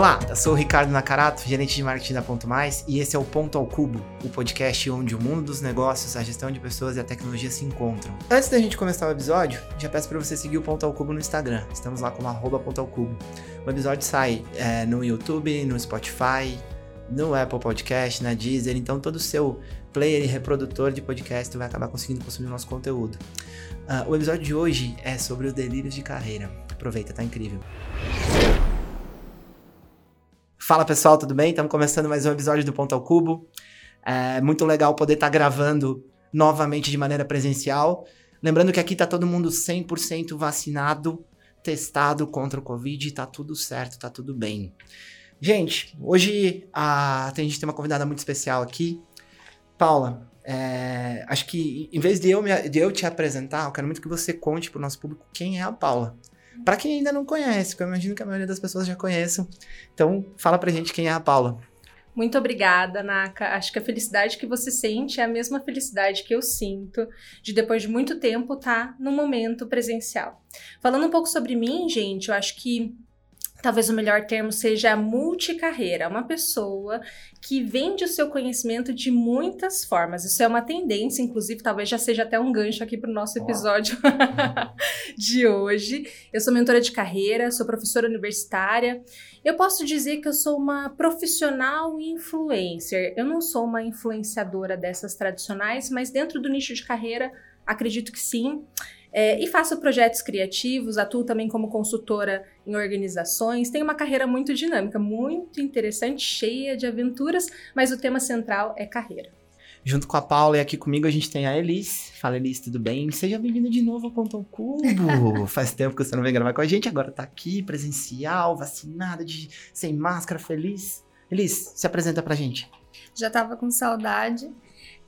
Olá, eu sou o Ricardo Nakarato, gerente de marketing da Ponto Mais, e esse é o Ponto ao Cubo, o podcast onde o mundo dos negócios, a gestão de pessoas e a tecnologia se encontram. Antes da gente começar o episódio, já peço para você seguir o Ponto ao Cubo no Instagram. Estamos lá como arroba Ponto ao Cubo. O episódio sai é, no YouTube, no Spotify, no Apple Podcast, na Deezer, então todo o seu player e reprodutor de podcast vai acabar conseguindo consumir o nosso conteúdo. Uh, o episódio de hoje é sobre os delírios de carreira. Aproveita, tá incrível. Fala pessoal, tudo bem? Estamos começando mais um episódio do Ponto ao Cubo. É muito legal poder estar tá gravando novamente de maneira presencial. Lembrando que aqui está todo mundo 100% vacinado, testado contra o Covid, está tudo certo, está tudo bem. Gente, hoje a, a gente tem uma convidada muito especial aqui. Paula, é, acho que em vez de eu, me, de eu te apresentar, eu quero muito que você conte para o nosso público quem é a Paula. Para quem ainda não conhece, porque eu imagino que a maioria das pessoas já conheçam. Então, fala pra gente quem é a Paula. Muito obrigada, Naka. Acho que a felicidade que você sente é a mesma felicidade que eu sinto de depois de muito tempo estar tá no momento presencial. Falando um pouco sobre mim, gente, eu acho que talvez o melhor termo seja multicarreira, uma pessoa que vende o seu conhecimento de muitas formas. Isso é uma tendência, inclusive, talvez já seja até um gancho aqui para o nosso episódio de hoje. Eu sou mentora de carreira, sou professora universitária. Eu posso dizer que eu sou uma profissional influencer. Eu não sou uma influenciadora dessas tradicionais, mas dentro do nicho de carreira, acredito que sim. É, e faço projetos criativos, atuo também como consultora em organizações. Tenho uma carreira muito dinâmica, muito interessante, cheia de aventuras, mas o tema central é carreira. Junto com a Paula e aqui comigo a gente tem a Elis. Fala Elis, tudo bem? Seja bem-vinda de novo ao Ponto ao Cubo. Faz tempo que você não vem gravar com a gente, agora tá aqui, presencial, vacinada, de, sem máscara, feliz. Elis, se apresenta pra gente. Já tava com saudade.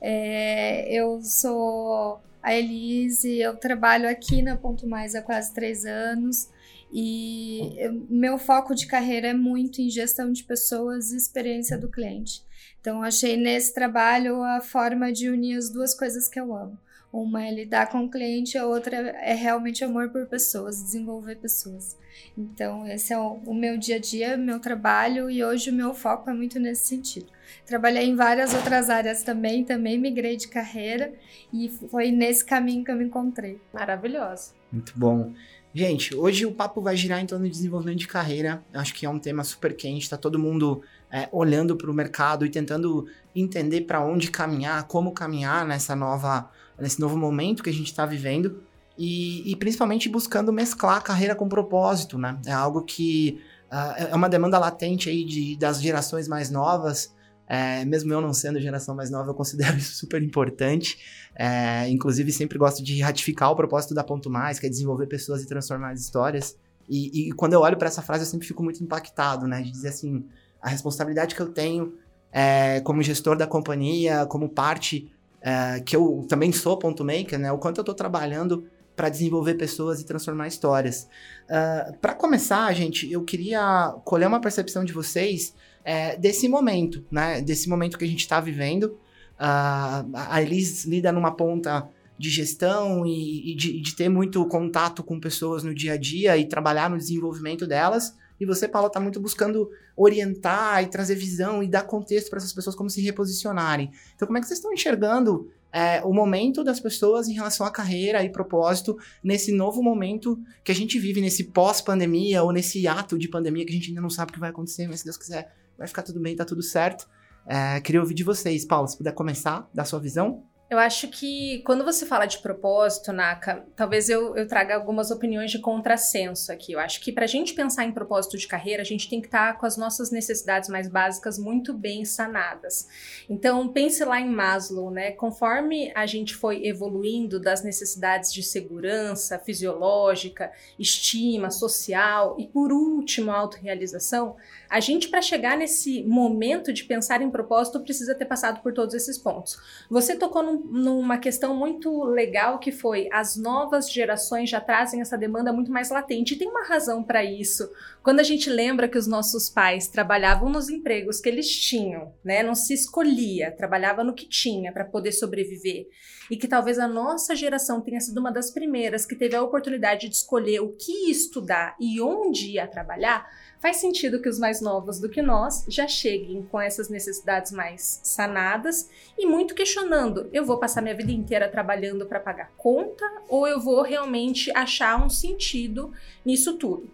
É, eu sou a Elise, eu trabalho aqui na Ponto Mais há quase três anos e eu, meu foco de carreira é muito em gestão de pessoas e experiência do cliente. Então, achei nesse trabalho a forma de unir as duas coisas que eu amo. Uma é lidar com o cliente, a outra é realmente amor por pessoas, desenvolver pessoas. Então, esse é o, o meu dia a dia, meu trabalho, e hoje o meu foco é muito nesse sentido. Trabalhei em várias outras áreas também, também migrei de carreira e foi nesse caminho que eu me encontrei. Maravilhosa. Muito bom. Gente, hoje o papo vai girar em torno de desenvolvimento de carreira. Acho que é um tema super quente, tá todo mundo é, olhando para o mercado e tentando entender para onde caminhar, como caminhar nessa nova, nesse novo momento que a gente está vivendo. E, e, principalmente buscando mesclar a carreira com propósito, né? É algo que uh, é uma demanda latente aí de, das gerações mais novas, é, mesmo eu não sendo geração mais nova, eu considero isso super importante. É, inclusive, sempre gosto de ratificar o propósito da Ponto Mais, que é desenvolver pessoas e transformar as histórias. E, e quando eu olho para essa frase, eu sempre fico muito impactado, né? De dizer assim, a responsabilidade que eu tenho é, como gestor da companhia, como parte é, que eu também sou ponto maker, né? O quanto eu estou trabalhando para desenvolver pessoas e transformar histórias. Uh, é, para começar, gente, eu queria colher uma percepção de vocês é, desse momento, né? Desse momento que a gente está vivendo. Uh, a Elis lida numa ponta de gestão e, e de, de, ter muito contato com pessoas no dia a dia e trabalhar no desenvolvimento delas. E você, Paulo, está muito buscando orientar e trazer visão e dar contexto para essas pessoas como se reposicionarem. Então, como é que vocês estão enxergando é, o momento das pessoas em relação à carreira e propósito nesse novo momento que a gente vive, nesse pós-pandemia ou nesse ato de pandemia que a gente ainda não sabe o que vai acontecer, mas se Deus quiser, vai ficar tudo bem, tá tudo certo. É, queria ouvir de vocês, Paulo, se puder começar, dar sua visão. Eu acho que quando você fala de propósito, Naka, talvez eu, eu traga algumas opiniões de contrassenso aqui. Eu acho que para a gente pensar em propósito de carreira, a gente tem que estar tá com as nossas necessidades mais básicas muito bem sanadas. Então, pense lá em Maslow, né? Conforme a gente foi evoluindo das necessidades de segurança fisiológica, estima social e, por último, autorrealização, a gente, para chegar nesse momento de pensar em propósito, precisa ter passado por todos esses pontos. Você tocou num num, numa questão muito legal que foi as novas gerações já trazem essa demanda muito mais latente. E tem uma razão para isso. Quando a gente lembra que os nossos pais trabalhavam nos empregos que eles tinham, né? Não se escolhia, trabalhava no que tinha para poder sobreviver. E que talvez a nossa geração tenha sido uma das primeiras que teve a oportunidade de escolher o que estudar e onde ia trabalhar faz sentido que os mais novos do que nós já cheguem com essas necessidades mais sanadas e muito questionando: eu vou passar minha vida inteira trabalhando para pagar conta ou eu vou realmente achar um sentido nisso tudo?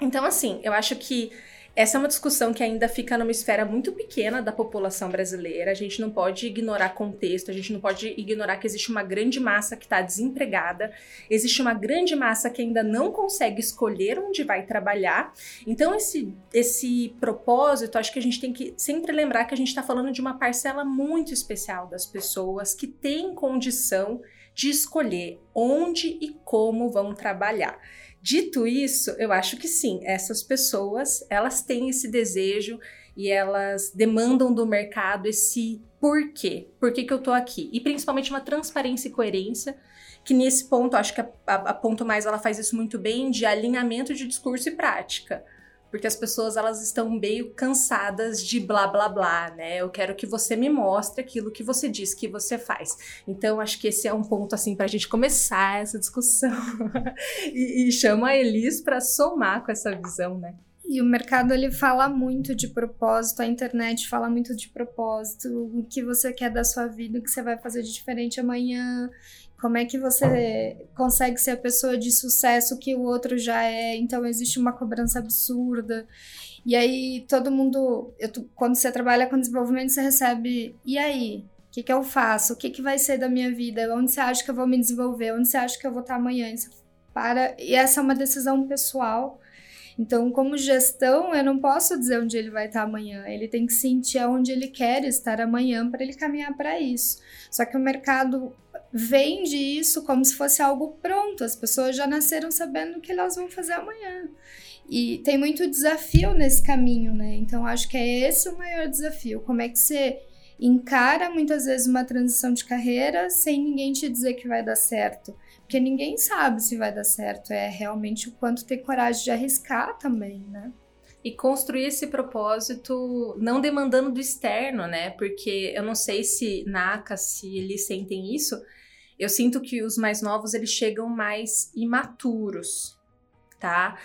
Então, assim, eu acho que essa é uma discussão que ainda fica numa esfera muito pequena da população brasileira. A gente não pode ignorar contexto, a gente não pode ignorar que existe uma grande massa que está desempregada, existe uma grande massa que ainda não consegue escolher onde vai trabalhar. Então, esse, esse propósito, acho que a gente tem que sempre lembrar que a gente está falando de uma parcela muito especial das pessoas que têm condição de escolher onde e como vão trabalhar. Dito isso, eu acho que sim, essas pessoas, elas têm esse desejo e elas demandam do mercado esse porquê, por que, que eu tô aqui? E principalmente uma transparência e coerência, que nesse ponto, acho que a, a, a Ponto Mais ela faz isso muito bem, de alinhamento de discurso e prática porque as pessoas elas estão meio cansadas de blá blá blá, né? Eu quero que você me mostre aquilo que você diz que você faz. Então acho que esse é um ponto assim para a gente começar essa discussão e, e chama a Elis para somar com essa visão, né? E o mercado ele fala muito de propósito, a internet fala muito de propósito, o que você quer da sua vida, o que você vai fazer de diferente amanhã, como é que você consegue ser a pessoa de sucesso que o outro já é? Então existe uma cobrança absurda. E aí todo mundo, eu, quando você trabalha com desenvolvimento, você recebe, e aí? O que, que eu faço? O que, que vai ser da minha vida? Onde você acha que eu vou me desenvolver? Onde você acha que eu vou estar amanhã? Para, e essa é uma decisão pessoal. Então, como gestão, eu não posso dizer onde ele vai estar amanhã. Ele tem que sentir aonde ele quer estar amanhã para ele caminhar para isso. Só que o mercado vende isso como se fosse algo pronto. As pessoas já nasceram sabendo o que elas vão fazer amanhã. E tem muito desafio nesse caminho, né? Então acho que é esse o maior desafio. Como é que você encara muitas vezes uma transição de carreira sem ninguém te dizer que vai dar certo? Porque ninguém sabe se vai dar certo. É realmente o quanto ter coragem de arriscar também, né? e construir esse propósito não demandando do externo, né? Porque eu não sei se na ACA, se eles sentem isso, eu sinto que os mais novos eles chegam mais imaturos, tá?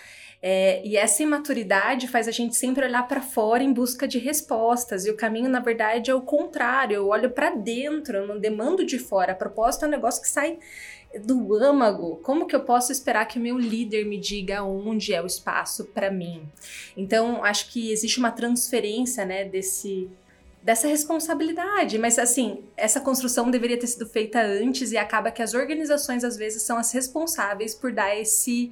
É, e essa imaturidade faz a gente sempre olhar para fora em busca de respostas. E o caminho, na verdade, é o contrário. Eu olho para dentro, eu não demando de fora. A proposta é um negócio que sai do âmago. Como que eu posso esperar que o meu líder me diga onde é o espaço para mim? Então, acho que existe uma transferência, né, desse dessa responsabilidade. Mas, assim, essa construção deveria ter sido feita antes e acaba que as organizações, às vezes, são as responsáveis por dar esse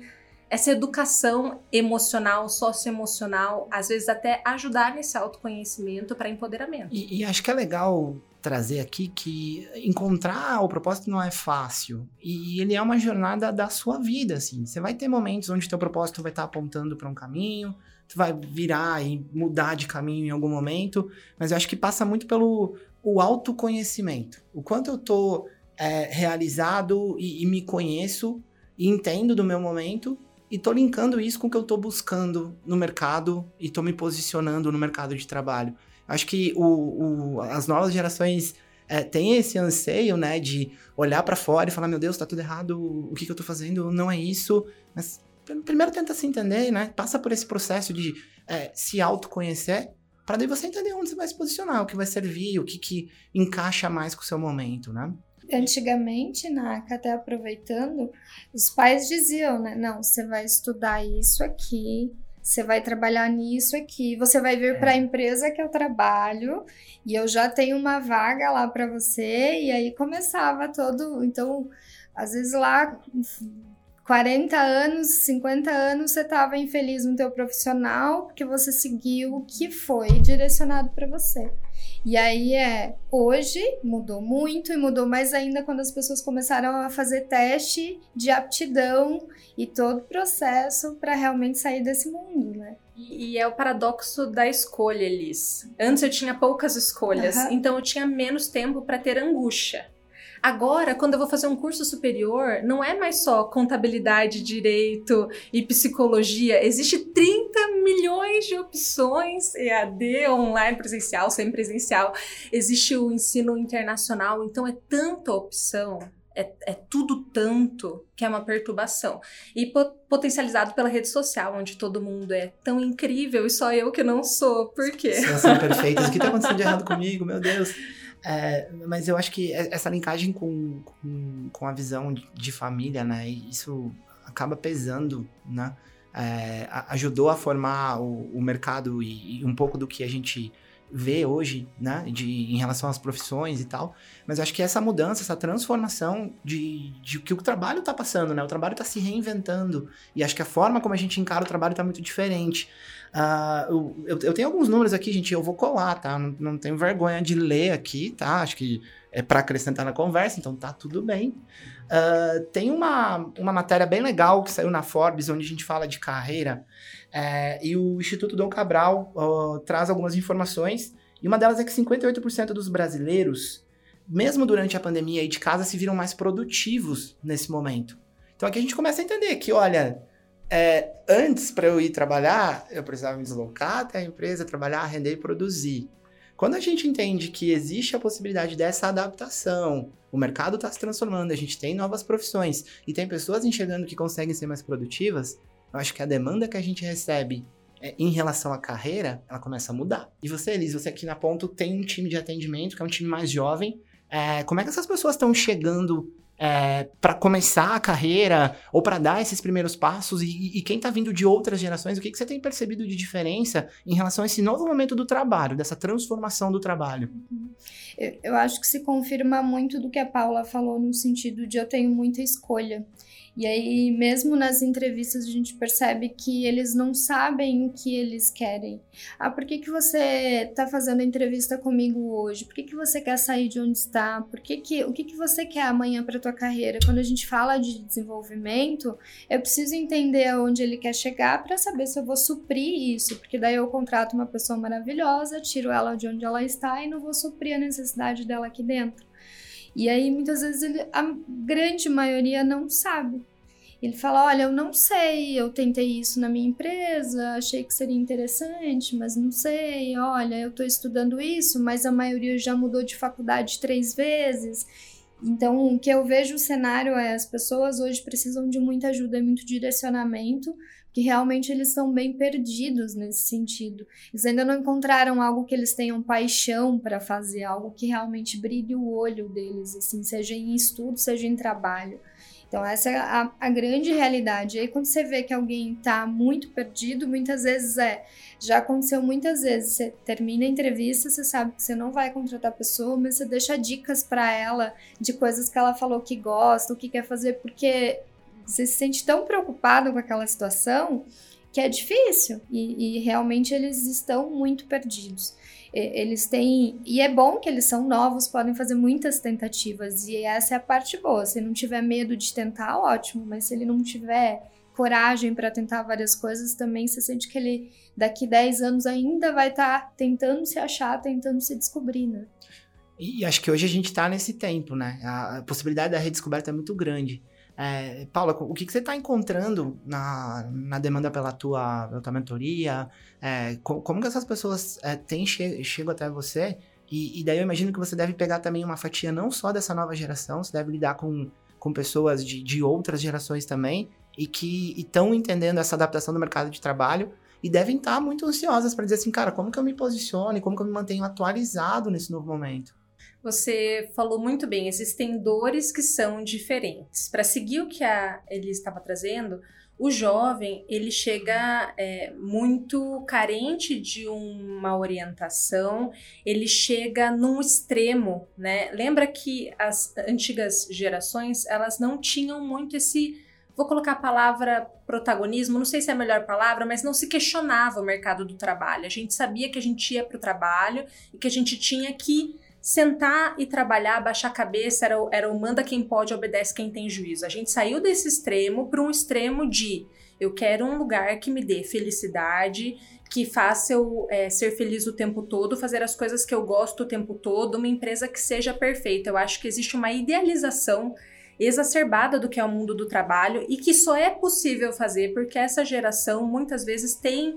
essa educação emocional, socioemocional, às vezes até ajudar nesse autoconhecimento para empoderamento. E, e, acho que é legal trazer aqui que encontrar o propósito não é fácil e ele é uma jornada da sua vida, assim. Você vai ter momentos onde teu propósito vai estar apontando para um caminho, tu vai virar e mudar de caminho em algum momento, mas eu acho que passa muito pelo o autoconhecimento. O quanto eu tô é, realizado e, e, me conheço e entendo do meu momento e tô linkando isso com o que eu tô buscando no mercado e tô me posicionando no mercado de trabalho. Acho que o, o as novas gerações é, têm esse anseio, né, de olhar para fora e falar, meu Deus, tá tudo errado, o que, que eu tô fazendo não é isso, mas primeiro tenta se entender, né? Passa por esse processo de é, se autoconhecer, para daí você entender onde você vai se posicionar, o que vai servir, o que, que encaixa mais com o seu momento, né? Antigamente, Naka, até aproveitando, os pais diziam, né? Não, você vai estudar isso aqui, você vai trabalhar nisso aqui, você vai vir para a empresa que eu trabalho e eu já tenho uma vaga lá para você. E aí começava todo. Então, às vezes lá 40 anos, 50 anos, você estava infeliz no teu profissional porque você seguiu o que foi direcionado para você. E aí é, hoje mudou muito e mudou mais ainda quando as pessoas começaram a fazer teste de aptidão e todo o processo para realmente sair desse mundo, né? E, é o paradoxo da escolha, Elis. Antes eu tinha poucas escolhas, uhum. então eu tinha menos tempo para ter angústia. Agora, quando eu vou fazer um curso superior, não é mais só contabilidade, direito e psicologia. Existe 30 milhões de opções EAD, online, presencial, semipresencial. Existe o ensino internacional, então é tanta opção é, é, tudo tanto que é uma perturbação. E potencializado pela rede social, onde todo mundo é tão incrível e só eu que não sou. Por quê? Vocês são perfeitas. O que está acontecendo de errado comigo? Meu Deus. É, mas eu acho que essa linkagem com, com, com a visão de família, né? Isso acaba pesando, né? É, ajudou a formar o, o mercado e, e, um pouco do que a gente vê hoje, né, de, em relação às profissões e tal. Mas eu acho que essa mudança, essa transformação de, de que o trabalho está passando, né, o trabalho está se reinventando. E acho que a forma como a gente encara o trabalho está muito diferente. Uh, eu, eu, tenho alguns números aqui, gente, eu vou colar, tá? Não, não tenho vergonha de ler aqui, tá? Acho que é para acrescentar na conversa, então tá tudo bem. Uh, tem uma, uma matéria bem legal que saiu na Forbes, onde a gente fala de carreira, é, e o Instituto Dom Cabral uh, traz algumas informações, e uma delas é que 58% dos brasileiros, mesmo durante a pandemia aí de casa, se viram mais produtivos nesse momento. Então aqui a gente começa a entender que, olha, é, antes para eu ir trabalhar, eu precisava me deslocar até a empresa, trabalhar, render e produzir. Quando a gente entende que existe a possibilidade dessa adaptação, o mercado está se transformando, a gente tem novas profissões e tem pessoas enxergando que conseguem ser mais produtivas, eu acho que a demanda que a gente recebe é, em relação à carreira, ela começa a mudar. E você, Elis, você aqui na Ponto tem um time de atendimento, que é um time mais jovem. É, como é que essas pessoas estão chegando é, para começar a carreira ou para dar esses primeiros passos? E, e quem está vindo de outras gerações, o que, que você tem percebido de diferença em relação a esse novo momento do trabalho, dessa transformação do trabalho? Eu, eu acho que se confirma muito do que a Paula falou no sentido de eu tenho muita escolha. E aí, mesmo nas entrevistas, a gente percebe que eles não sabem o que eles querem. Ah, por que, que você está fazendo a entrevista comigo hoje? Por que, que você quer sair de onde está? Por que que, o que, que você quer amanhã para tua carreira? Quando a gente fala de desenvolvimento, eu preciso entender aonde ele quer chegar para saber se eu vou suprir isso. Porque daí eu contrato uma pessoa maravilhosa, tiro ela de onde ela está e não vou suprir a necessidade dela aqui dentro. E aí, muitas vezes, ele, a grande maioria não sabe. Ele fala: Olha, eu não sei, eu tentei isso na minha empresa, achei que seria interessante, mas não sei. Olha, eu estou estudando isso, mas a maioria já mudou de faculdade três vezes. Então, o que eu vejo o cenário é: as pessoas hoje precisam de muita ajuda e muito direcionamento, que realmente eles estão bem perdidos nesse sentido. Eles ainda não encontraram algo que eles tenham paixão para fazer, algo que realmente brilhe o olho deles, assim, seja em estudo, seja em trabalho. Então, essa é a, a, grande realidade. E aí, quando você vê que alguém está muito perdido, muitas vezes é. Já aconteceu muitas vezes. Você termina a entrevista, você sabe que você não vai contratar a pessoa, mas você deixa dicas para ela de coisas que ela falou que gosta, o que quer fazer, porque você se sente tão preocupado com aquela situação que é difícil. E, e realmente eles estão muito perdidos eles têm. E é bom que eles são novos, podem fazer muitas tentativas. E essa é a parte boa. Se não tiver medo de tentar, ótimo. Mas se ele não tiver coragem para tentar várias coisas, também você sente que ele daqui 10 anos ainda vai estar tá tentando se achar, tentando se descobrir, né? E acho que hoje a gente está nesse tempo, né? A possibilidade da redescoberta é muito grande. É, Paula, o que, que você está encontrando na, na demanda pela tua, pela tua mentoria? É, como, como, que essas pessoas é, têm che chegam até você? E, e, daí eu imagino que você deve pegar também uma fatia não só dessa nova geração, você deve lidar com, com pessoas de, de outras gerações também e que estão entendendo essa adaptação do mercado de trabalho e devem estar tá muito ansiosas para dizer assim, cara, como que eu me posiciono e como que eu me mantenho atualizado nesse novo momento? Você falou muito bem, existem dores que são diferentes. Para seguir o que a Elisa estava trazendo, o jovem ele chega é, muito carente de uma orientação, ele chega num extremo, né? Lembra que as antigas gerações elas não tinham muito esse vou colocar a palavra protagonismo, não sei se é a melhor palavra, mas não se questionava o mercado do trabalho. A gente sabia que a gente ia para o trabalho e que a gente tinha que sentar e trabalhar, baixar a cabeça, era, era o manda quem pode, obedece quem tem juízo. A gente saiu desse extremo para um extremo de eu quero um lugar que me dê felicidade, que faça eu é, ser feliz o tempo todo, fazer as coisas que eu gosto o tempo todo, uma empresa que seja perfeita. Eu acho que existe uma idealização exacerbada do que é o mundo do trabalho e que só é possível fazer porque essa geração muitas vezes tem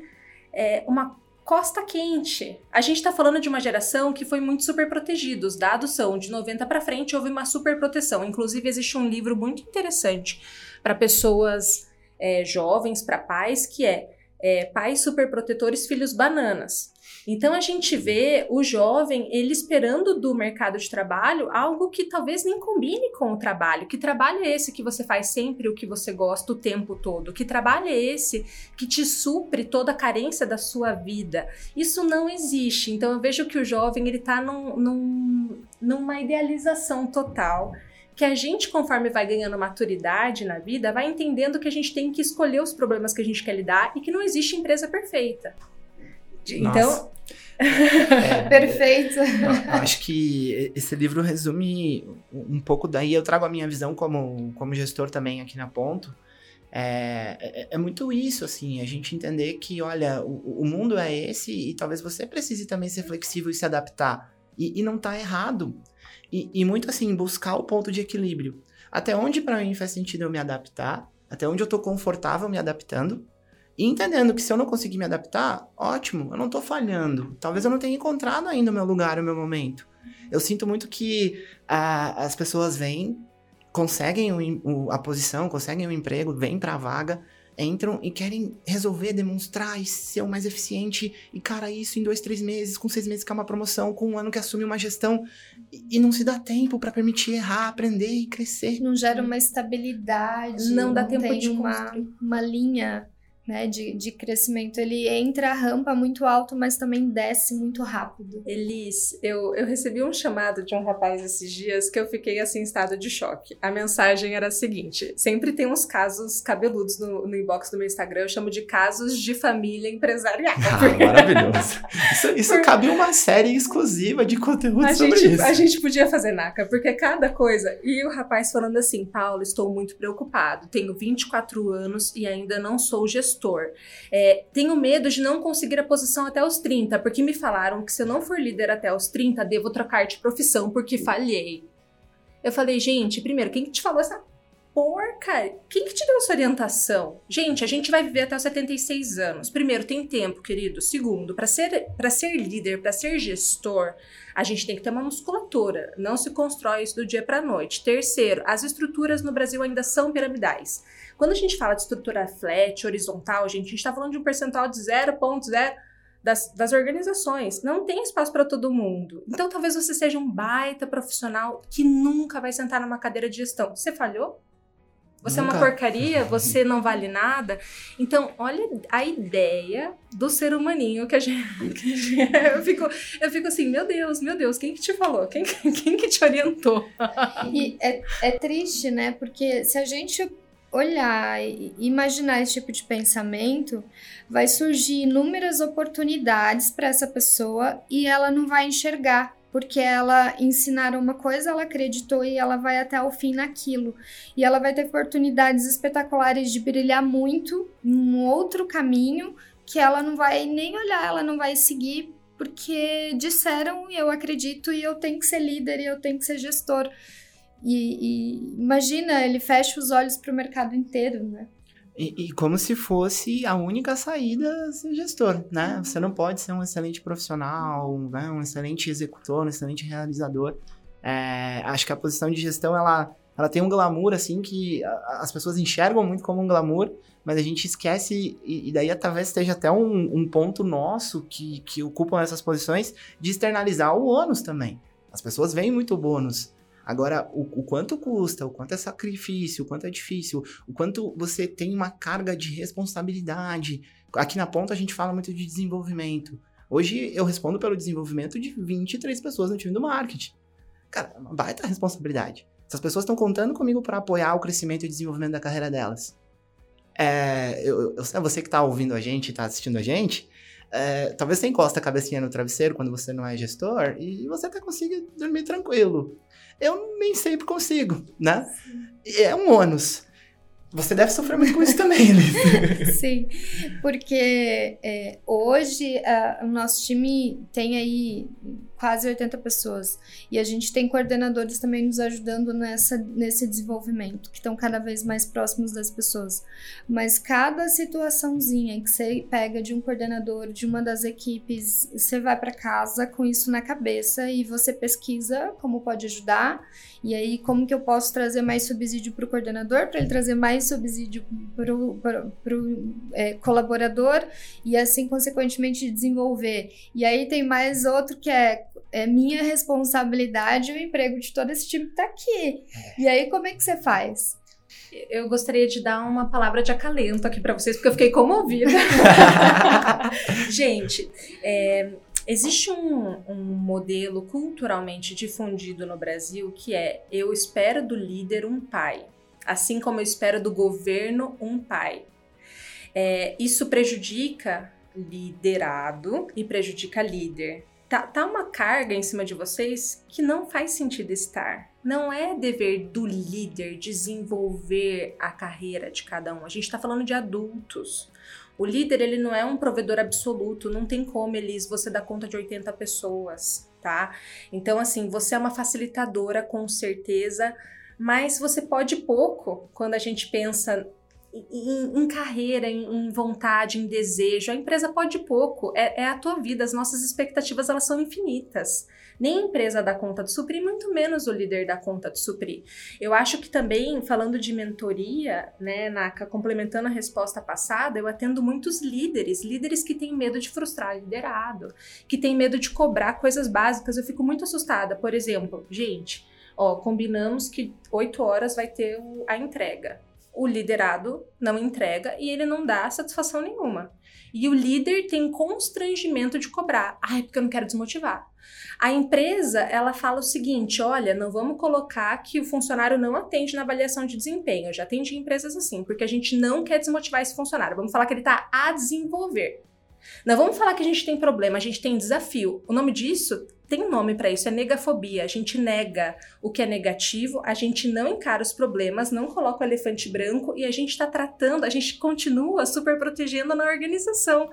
é, uma costa quente. A gente está falando de uma geração que foi muito super protegida. Os dados são de 90 para frente houve uma super proteção. Inclusive existe um livro muito interessante para pessoas é, jovens, para pais, que é, é Pais Superprotetores, Filhos Bananas. Então a gente vê o jovem ele esperando do mercado de trabalho algo que talvez nem combine com o trabalho. Que trabalho é esse que você faz sempre o que você gosta o tempo todo? Que trabalho é esse que te supre toda a carência da sua vida? Isso não existe. Então eu vejo que o jovem ele está num, num, numa idealização total que a gente, conforme vai ganhando maturidade na vida, vai entendendo que a gente tem que escolher os problemas que a gente quer lidar e que não existe empresa perfeita. Então. É, Perfeito. acho que esse livro resume um pouco daí. Eu trago a minha visão como, como gestor também aqui na Ponto. É, é, é, muito isso, assim, a gente entender que, olha, o, o, mundo é esse e talvez você precise também ser flexível e se adaptar. E, e não tá errado. E, e, muito assim, buscar o ponto de equilíbrio. Até onde para mim faz sentido eu me adaptar, até onde eu tô confortável me adaptando, e entendendo que se eu não conseguir me adaptar, ótimo, eu não tô falhando. Talvez eu não tenha encontrado ainda o meu lugar, o meu momento. Eu sinto muito que uh, as pessoas vêm, conseguem o, o, a posição, conseguem o emprego, vêm para a vaga, entram e querem resolver, demonstrar e ser o mais eficiente. E, cara, isso em dois, três meses, com seis meses que é uma promoção, com um ano que assume uma gestão. E, e não se dá tempo para permitir errar, aprender e crescer. Não gera uma estabilidade. Não, não dá tempo de uma, uma linha né, de, de crescimento. Ele entra a rampa muito alto, mas também desce muito rápido. Elis, eu, eu recebi um chamado de um rapaz esses dias que eu fiquei assim em estado de choque. A mensagem era a seguinte: sempre tem uns casos cabeludos no, no inbox do meu Instagram, eu chamo de casos de família empresarial. Ah, maravilhoso. Isso, isso Por... cabe uma série exclusiva de conteúdo a sobre gente, isso. A gente podia fazer, Naka, porque cada coisa. E o rapaz falando assim: Paulo, estou muito preocupado, tenho 24 anos e ainda não sou gestor gestor. É, tenho medo de não conseguir a posição até os 30, porque me falaram que se eu não for líder até os 30, devo trocar de profissão porque falhei. Eu falei, gente, primeiro, quem que te falou essa porca? Quem que te deu essa orientação? Gente, a gente vai viver até os 76 anos. Primeiro, tem tempo, querido. Segundo, para ser, pra ser líder, para ser gestor, a gente tem que ter uma musculatura. Não se constrói isso do dia para noite. Terceiro, as estruturas no Brasil ainda são piramidais. Quando a gente fala de estrutura flat, horizontal, gente, a gente está falando de um percentual de 0,0 das, das organizações. Não tem espaço para todo mundo. Então, talvez você seja um baita profissional que nunca vai sentar numa cadeira de gestão. Você falhou? Você Nunca. é uma porcaria, você não vale nada. Então, olha a ideia do ser humaninho que a gente. Que a gente eu, fico, eu fico assim, meu Deus, meu Deus, quem que te falou? Quem, quem que te orientou? E é, é triste, né? Porque se a gente olhar e imaginar esse tipo de pensamento, vai surgir inúmeras oportunidades para essa pessoa e ela não vai enxergar, porque ela ensinaram uma coisa, ela acreditou e ela vai até o fim naquilo. E ela vai ter oportunidades espetaculares de brilhar muito num outro caminho que ela não vai nem olhar, ela não vai seguir porque disseram e eu acredito e eu tenho que ser líder e eu tenho que ser gestor. E, e imagina, ele fecha os olhos para o mercado inteiro, né? E, e, como se fosse a única saída ser gestor, né? Você não pode ser um excelente profissional, né? um excelente executor, um excelente realizador. É, acho que a posição de gestão, ela, ela tem um glamour, assim, que as pessoas enxergam muito como um glamour, mas a gente esquece, e, e daí talvez esteja até um, um ponto nosso que, que ocupam essas posições, de externalizar o ônus também. As pessoas veem muito bônus, Agora, o, o, quanto custa, o quanto é sacrifício, o quanto é difícil, o quanto você tem uma carga de responsabilidade. Aqui na ponta a gente fala muito de desenvolvimento. Hoje eu respondo pelo desenvolvimento de 23 pessoas no time do marketing. Cara, é uma baita responsabilidade. Essas pessoas estão contando comigo para apoiar o crescimento e desenvolvimento da carreira delas. É, eu, eu, você que está ouvindo a gente, está assistindo a gente, é, talvez você encosta a cabecinha no travesseiro quando você não é gestor e você até consiga dormir tranquilo. Eu nem sempre consigo, né? É um ônus. Você deve sofrer muito com isso também, Liz. Sim, porque é, hoje o nosso time tem aí quase 80 pessoas. E a gente tem coordenadores também nos ajudando nessa, nesse desenvolvimento, que estão cada vez mais próximos das pessoas. Mas cada situaçãozinha que você pega de um coordenador, de uma das equipes, você vai para casa com isso na cabeça e você pesquisa como pode ajudar. E aí, como que eu posso trazer mais subsídio para o coordenador, para ele trazer mais subsídio para o é, colaborador e assim, consequentemente, desenvolver. E aí tem mais outro que é é minha responsabilidade o emprego de todo esse time que tá aqui. É. E aí, como é que você faz? Eu gostaria de dar uma palavra de acalento aqui para vocês, porque eu fiquei comovida. Gente, é, existe um, um, modelo culturalmente difundido no Brasil que é: eu espero do líder um pai, assim como eu espero do governo um pai. É, isso prejudica liderado e prejudica líder tá, tá uma carga em cima de vocês que não faz sentido estar. Não é dever do líder desenvolver a carreira de cada um. A gente está falando de adultos. O líder, ele não é um provedor absoluto, não tem como, Elis, você dar conta de 80 pessoas, tá? Então, assim, você é uma facilitadora, com certeza, mas você pode pouco quando a gente pensa em, em carreira, em, em, vontade, em desejo. A empresa pode pouco, é, é, a tua vida, as nossas expectativas elas são infinitas. Nem a empresa dá conta de suprir, muito menos o líder dá conta de suprir. Eu acho que também, falando de mentoria, né, Naka, complementando a resposta passada, eu atendo muitos líderes, líderes que têm medo de frustrar liderado, que têm medo de cobrar coisas básicas. Eu fico muito assustada. Por exemplo, gente, ó, combinamos que 8 horas vai ter a entrega o liderado não entrega e ele não dá satisfação nenhuma. E o líder tem constrangimento de cobrar. Ai, porque eu não quero desmotivar. A empresa, ela fala o seguinte: olha, não vamos colocar que o funcionário não atende na avaliação de desempenho. Eu já atendi empresas assim, porque a gente não quer desmotivar esse funcionário. Vamos falar que ele está a desenvolver. Não vamos falar que a gente tem problema, a gente tem desafio. O nome disso tem um nome para isso, é negafobia. A gente nega o que é negativo, a gente não encara os problemas, não coloca o elefante branco e a gente está tratando, a gente continua super protegendo na organização.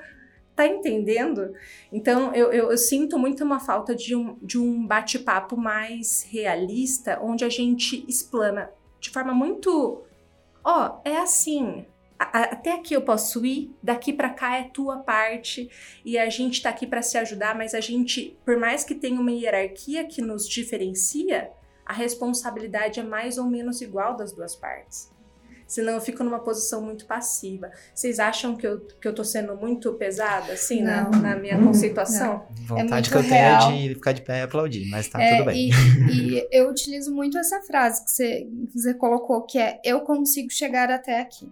Tá entendendo? Então, eu, eu, eu, sinto muito uma falta de um, de um bate-papo mais realista, onde a gente explana de forma muito. Ó, oh, é assim, até aqui eu posso ir, daqui para cá é tua parte e a gente tá aqui para se ajudar, mas a gente, por mais que tenha uma hierarquia que nos diferencia, a responsabilidade é mais ou menos igual das duas partes. Senão eu fico numa posição muito passiva. Vocês acham que eu, que eu tô sendo muito pesada, assim, na, na, minha conceituação? Não. É Vontade é que eu real. tenho de ficar de pé e aplaudir, mas tá é, tudo bem. E, e eu utilizo muito essa frase que você, que você colocou, que é eu consigo chegar até aqui.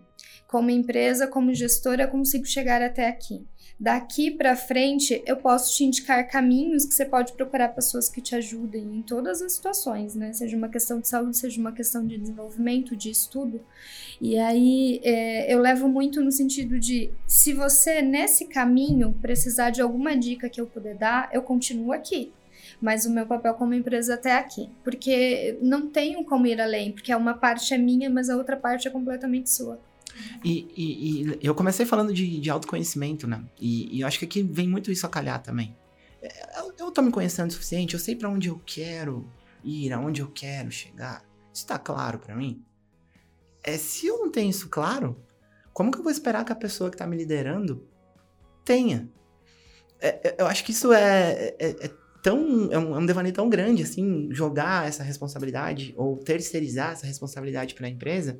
Como empresa, como gestora, consigo chegar até aqui. Daqui para frente, eu posso te indicar caminhos que você pode procurar pessoas que te ajudem em todas as situações, né? Seja uma questão de saúde, seja uma questão de desenvolvimento, de estudo. E aí é, eu levo muito no sentido de se você nesse caminho precisar de alguma dica que eu puder dar, eu continuo aqui mas o meu papel como empresa até aqui, porque não tenho como ir além, porque uma parte é minha, mas a outra parte é completamente sua. E, e, e, eu comecei falando de, de autoconhecimento, né? E, e, eu acho que aqui vem muito isso a calhar também. É, eu, eu tô me conhecendo o suficiente, eu sei para onde eu quero ir, aonde eu quero chegar. Isso tá claro para mim? É, se eu não tenho isso claro, como que eu vou esperar que a pessoa que tá me liderando tenha? É, é eu acho que isso é, é, é tão. É um, é um devaneio tão grande, assim, jogar essa responsabilidade ou terceirizar essa responsabilidade para a empresa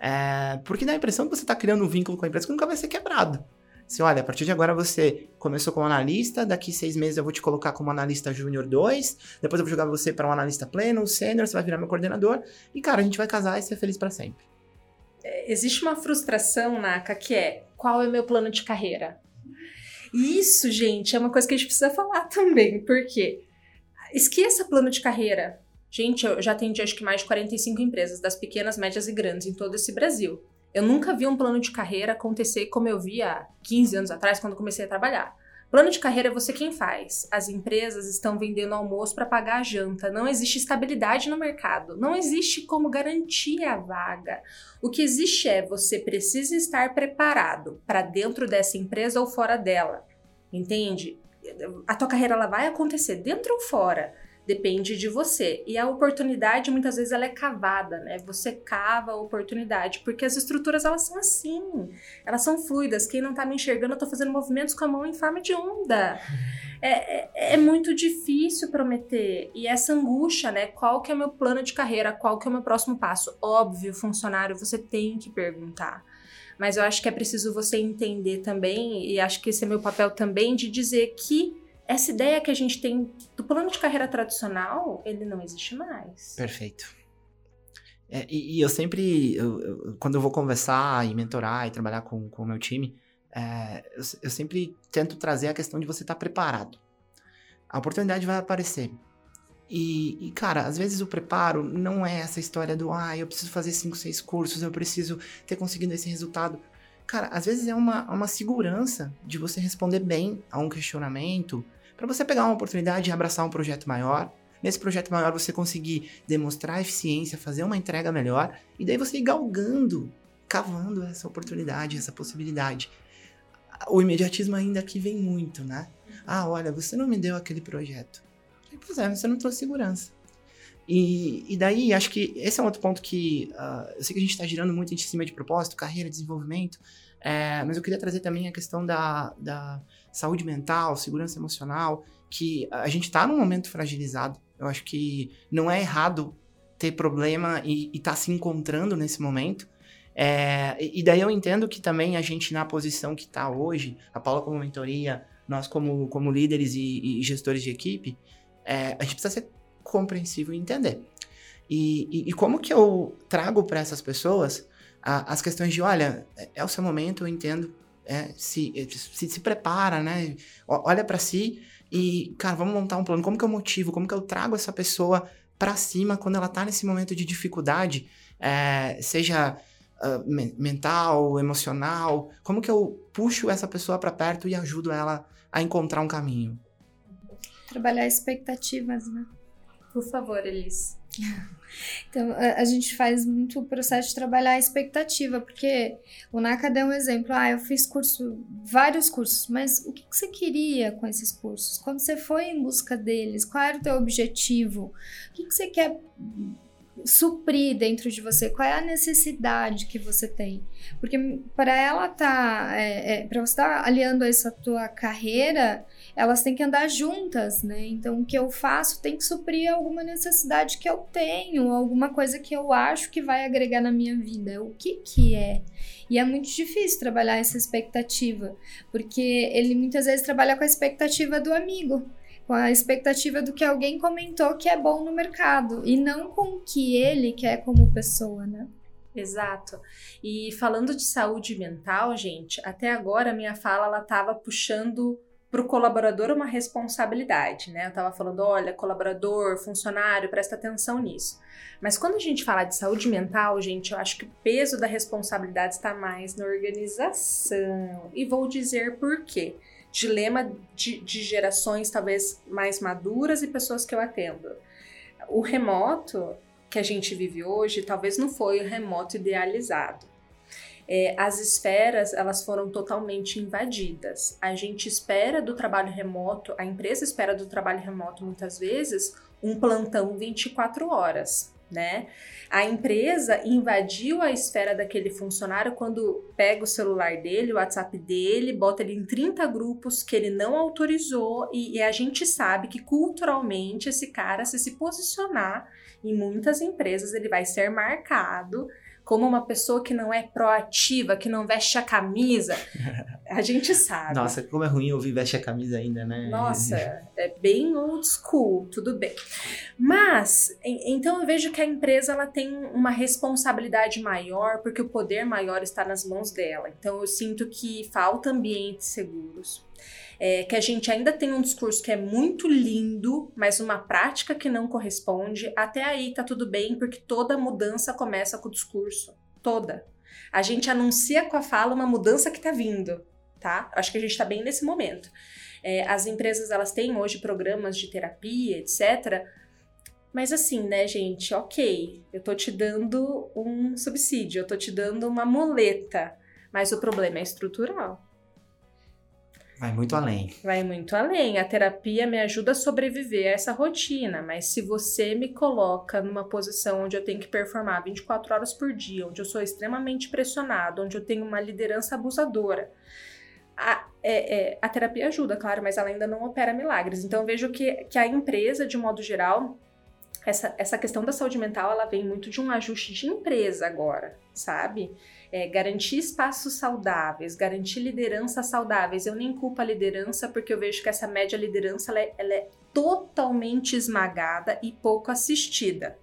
é, porque dá a impressão que você está criando um vínculo com a empresa que nunca vai ser quebrado. Assim, olha, a partir de agora você começou como analista, daqui seis meses eu vou te colocar como analista júnior 2, depois eu vou jogar você para um analista pleno, sênior, você vai virar meu coordenador, e cara, a gente vai casar e ser feliz para sempre. É, existe uma frustração, Naka, que é qual é meu plano de carreira? E isso, gente, é uma coisa que a gente precisa falar também, porque esqueça plano de carreira. Gente, eu já atendi acho que mais de 45 empresas, das pequenas, médias e grandes, em todo esse Brasil. Eu nunca vi um plano de carreira acontecer como eu vi há 15 anos atrás, quando comecei a trabalhar. Plano de carreira é você quem faz. As empresas estão vendendo almoço para pagar a janta. Não existe estabilidade no mercado. Não existe como garantir a vaga. O que existe é você precisa estar preparado para dentro dessa empresa ou fora dela. Entende? A tua carreira ela vai acontecer dentro ou fora depende de você. E a oportunidade muitas vezes ela é cavada, né? Você cava a oportunidade, porque as estruturas elas são assim, elas são fluidas. Quem não tá me enxergando, eu tô fazendo movimentos com a mão em forma de onda. É, é, é, muito difícil prometer. E essa angústia, né? Qual que é o meu plano de carreira? Qual que é o meu próximo passo? Óbvio, funcionário, você tem que perguntar. Mas eu acho que é preciso você entender também, e acho que esse é meu papel também, de dizer que essa ideia que a gente tem do plano de carreira tradicional, ele não existe mais. Perfeito. É, e, e, eu sempre, eu, eu, quando eu vou conversar e mentorar e trabalhar com, com o meu time, é, eu, eu, sempre tento trazer a questão de você estar tá preparado. A oportunidade vai aparecer. E, e, cara, às vezes o preparo não é essa história do, ah, eu preciso fazer cinco, seis cursos, eu preciso ter conseguido esse resultado. Cara, às vezes é uma, uma segurança de você responder bem a um questionamento, para você pegar uma oportunidade e abraçar um projeto maior. Nesse projeto maior você conseguir demonstrar eficiência, fazer uma entrega melhor e daí você ir galgando, cavando essa oportunidade, essa possibilidade. O imediatismo ainda aqui vem muito, né? Ah, olha, você não me deu aquele projeto. Pois é, você não trouxe segurança. E, e daí, acho que esse é um outro ponto que uh, eu sei que a gente está girando muito em cima de propósito, carreira, desenvolvimento, é, mas eu queria trazer também a questão da, da saúde mental, segurança emocional, que a gente está num momento fragilizado. Eu acho que não é errado ter problema e estar tá se encontrando nesse momento. É, e daí eu entendo que também a gente, na posição que está hoje, a Paula como mentoria, nós como, como líderes e, e gestores de equipe, é, a gente precisa ser compreensivo e entender. E, e, e como que eu trago para essas pessoas a, as questões de, olha, é, é o seu momento, eu entendo, é, se, se, se prepara, né? Olha para si e, cara, vamos montar um plano. Como que eu motivo? Como que eu trago essa pessoa para cima quando ela tá nesse momento de dificuldade, é, seja uh, mental, emocional? Como que eu puxo essa pessoa para perto e ajudo ela a encontrar um caminho? Trabalhar expectativas, né? Por favor, Elis. Então, a, a, gente faz muito o processo de trabalhar a expectativa, porque o NACA deu um exemplo. Ah, eu fiz curso, vários cursos, mas o que, que, você queria com esses cursos? Quando você foi em busca deles, qual era o teu objetivo? O que, que você quer suprir dentro de você? Qual é a necessidade que você tem? Porque para ela tá, é, é, para você estar tá aliando essa tua carreira, elas têm que andar juntas, né? Então o que eu faço tem que suprir alguma necessidade que eu tenho, alguma coisa que eu acho que vai agregar na minha vida. O que que é? E é muito difícil trabalhar essa expectativa, porque ele muitas vezes trabalha com a expectativa do amigo com a expectativa do que alguém comentou que é bom no mercado e não com o que ele quer como pessoa, né? Exato. E falando de saúde mental, gente, até agora minha fala ela estava puxando para o colaborador uma responsabilidade, né? Eu estava falando, olha, colaborador, funcionário, presta atenção nisso. Mas quando a gente fala de saúde mental, gente, eu acho que o peso da responsabilidade está mais na organização. E vou dizer por quê dilema de, de gerações talvez mais maduras e pessoas que eu atendo. O remoto que a gente vive hoje talvez não foi o remoto idealizado. É, as esferas elas foram totalmente invadidas. A gente espera do trabalho remoto, a empresa espera do trabalho remoto muitas vezes um plantão 24 horas né? A empresa invadiu a esfera daquele funcionário quando pega o celular dele, o WhatsApp dele, bota ele em 30 grupos que ele não autorizou e, e a gente sabe que culturalmente esse cara, se se posicionar em muitas empresas, ele vai ser marcado como uma pessoa que não é proativa, que não veste a camisa. A gente sabe. Nossa, como é ruim ouvir veste a camisa ainda, né? Nossa, é bem old school, tudo bem. Mas, então eu vejo que a empresa ela tem uma responsabilidade maior, porque o poder maior está nas mãos dela. Então eu sinto que falta ambientes seguros é, que a gente ainda tem um discurso que é muito lindo, mas uma prática que não corresponde, até aí tá tudo bem, porque toda mudança começa com o discurso. Toda. A gente anuncia com a fala uma mudança que tá vindo, tá? Acho que a gente tá bem nesse momento. É, as empresas elas têm hoje programas de terapia, etc. Mas assim, né, gente, ok, eu tô te dando um subsídio, eu tô te dando uma muleta, mas o problema é estrutural. Vai muito além. Vai muito além. A terapia me ajuda a sobreviver a essa rotina, mas se você me coloca numa posição onde eu tenho que performar 24 horas por dia, onde eu sou extremamente pressionado, onde eu tenho uma liderança abusadora, a, é, é, a terapia ajuda, claro, mas ela ainda não opera milagres. Então vejo que, que a empresa, de modo geral, essa, essa questão da saúde mental, ela vem muito de um ajuste de empresa agora, sabe? É, garantir espaços saudáveis, garantir lideranças saudáveis. Eu nem culpo a liderança, porque eu vejo que essa média liderança ela é, ela é totalmente esmagada e pouco assistida.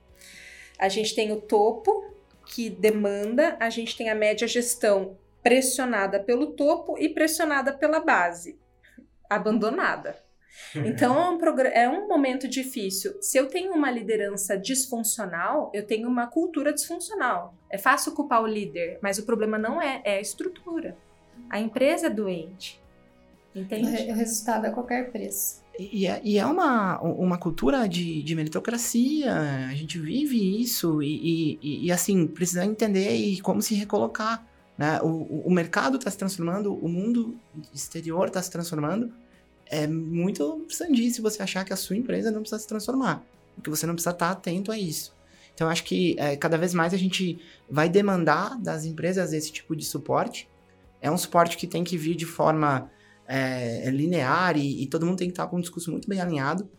A gente tem o topo, que demanda, a gente tem a média gestão pressionada pelo topo e pressionada pela base, abandonada. Então é um, é um momento difícil. Se eu tenho uma liderança disfuncional, eu tenho uma cultura disfuncional. É fácil culpar o líder, mas o problema não é, é a estrutura. A empresa é doente. Entende? O resultado é qualquer preço. E é, e é uma, uma cultura de, de meritocracia, a gente vive isso, e, e, e assim, precisa entender e como se recolocar. Né? O, o mercado está se transformando, o mundo exterior está se transformando, é muito sandice você achar que a sua empresa não precisa se transformar, que você não precisa estar atento a isso. Então, acho que é, cada vez mais a gente vai demandar das empresas esse tipo de suporte. É um suporte que tem que vir de forma é, linear e, e, todo mundo tem que estar com um discurso muito bem alinhado,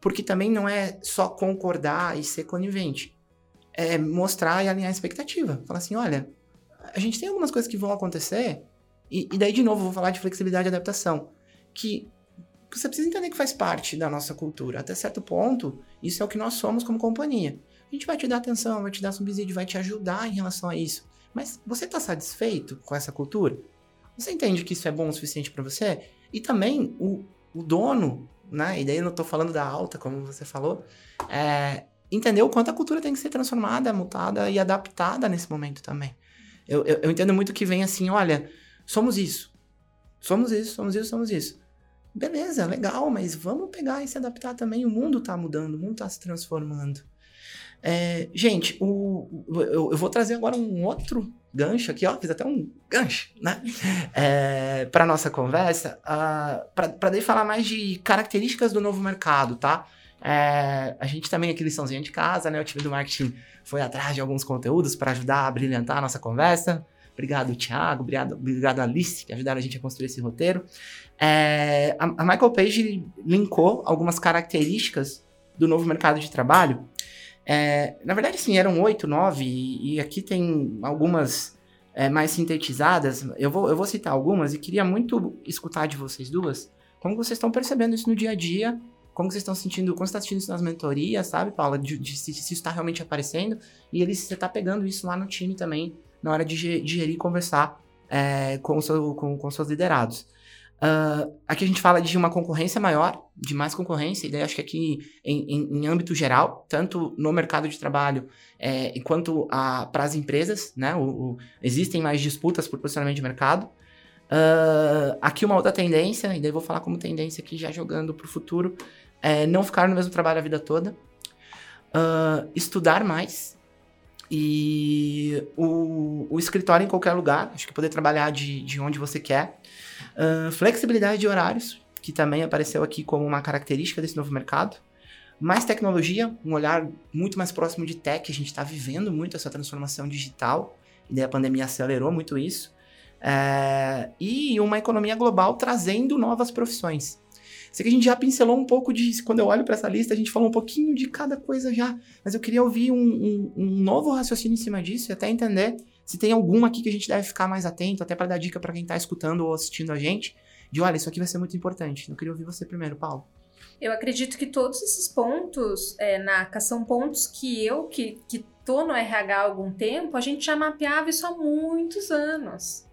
porque também não é só concordar e ser conivente. É mostrar e alinhar a expectativa. Falar assim, olha, a gente tem algumas coisas que vão acontecer, e, e daí, de novo, vou falar de flexibilidade e adaptação, que você precisa entender que faz parte da nossa cultura. Até certo ponto, isso é o que nós somos como companhia. A gente vai te dar atenção, vai te dar subsídio, vai te ajudar em relação a isso. Mas você está satisfeito com essa cultura? Você entende que isso é bom o suficiente para você? E também o, o, dono, né? E daí eu não estou falando da alta, como você falou, é, entender o quanto a cultura tem que ser transformada, mutada e adaptada nesse momento também. Eu, eu, eu entendo muito que vem assim, olha, somos isso. Somos isso, somos isso, somos isso. Beleza, legal, mas vamos pegar e se adaptar também. O mundo está mudando, o mundo está se transformando. É, gente, o, eu, eu, vou trazer agora um outro gancho aqui, ó, fiz até um gancho, né? É, para nossa conversa, uh, para daí falar mais de características do novo mercado, tá? É, a gente também aqui liçãozinha de casa, né? O time do marketing foi atrás de alguns conteúdos para ajudar a brilhantar a nossa conversa. Obrigado, Thiago. Obrigado, obrigado Alice, que ajudaram a gente a construir esse roteiro. É, a, Michael Page linkou algumas características do novo mercado de trabalho. É, na verdade, sim, eram oito, nove, e, e, aqui tem algumas é, mais sintetizadas. Eu vou, eu vou citar algumas e queria muito escutar de vocês duas como vocês estão percebendo isso no dia a dia, como vocês estão sentindo, como você está sentindo isso nas mentorias, sabe, Paula, de, de, se, se isso está realmente aparecendo, e ele, você está pegando isso lá no time também, na hora de gerir e conversar é, com, seu, com, com seus liderados. Uh, aqui a gente fala de uma concorrência maior, de mais concorrência, e daí acho que aqui em, em, em âmbito geral, tanto no mercado de trabalho é, quanto para as empresas, né? O, o, existem mais disputas por posicionamento de mercado. Uh, aqui uma outra tendência, e daí vou falar como tendência aqui já jogando para o futuro, é não ficar no mesmo trabalho a vida toda. Uh, estudar mais, e o, o escritório em qualquer lugar, acho que poder trabalhar de, de onde você quer. Uh, flexibilidade de horários, que também apareceu aqui como uma característica desse novo mercado. Mais tecnologia, um olhar muito mais próximo de tech, a gente está vivendo muito essa transformação digital, e daí a pandemia acelerou muito isso. É, e uma economia global trazendo novas profissões. Sei que a gente já pincelou um pouco de. Quando eu olho para essa lista, a gente falou um pouquinho de cada coisa já. Mas eu queria ouvir um, um, um novo raciocínio em cima disso e até entender se tem alguma aqui que a gente deve ficar mais atento, até para dar dica para quem está escutando ou assistindo a gente. De olha, isso aqui vai ser muito importante. Eu queria ouvir você primeiro, Paulo. Eu acredito que todos esses pontos, é, Naka, são pontos que eu, que, que tô no RH há algum tempo, a gente já mapeava isso há muitos anos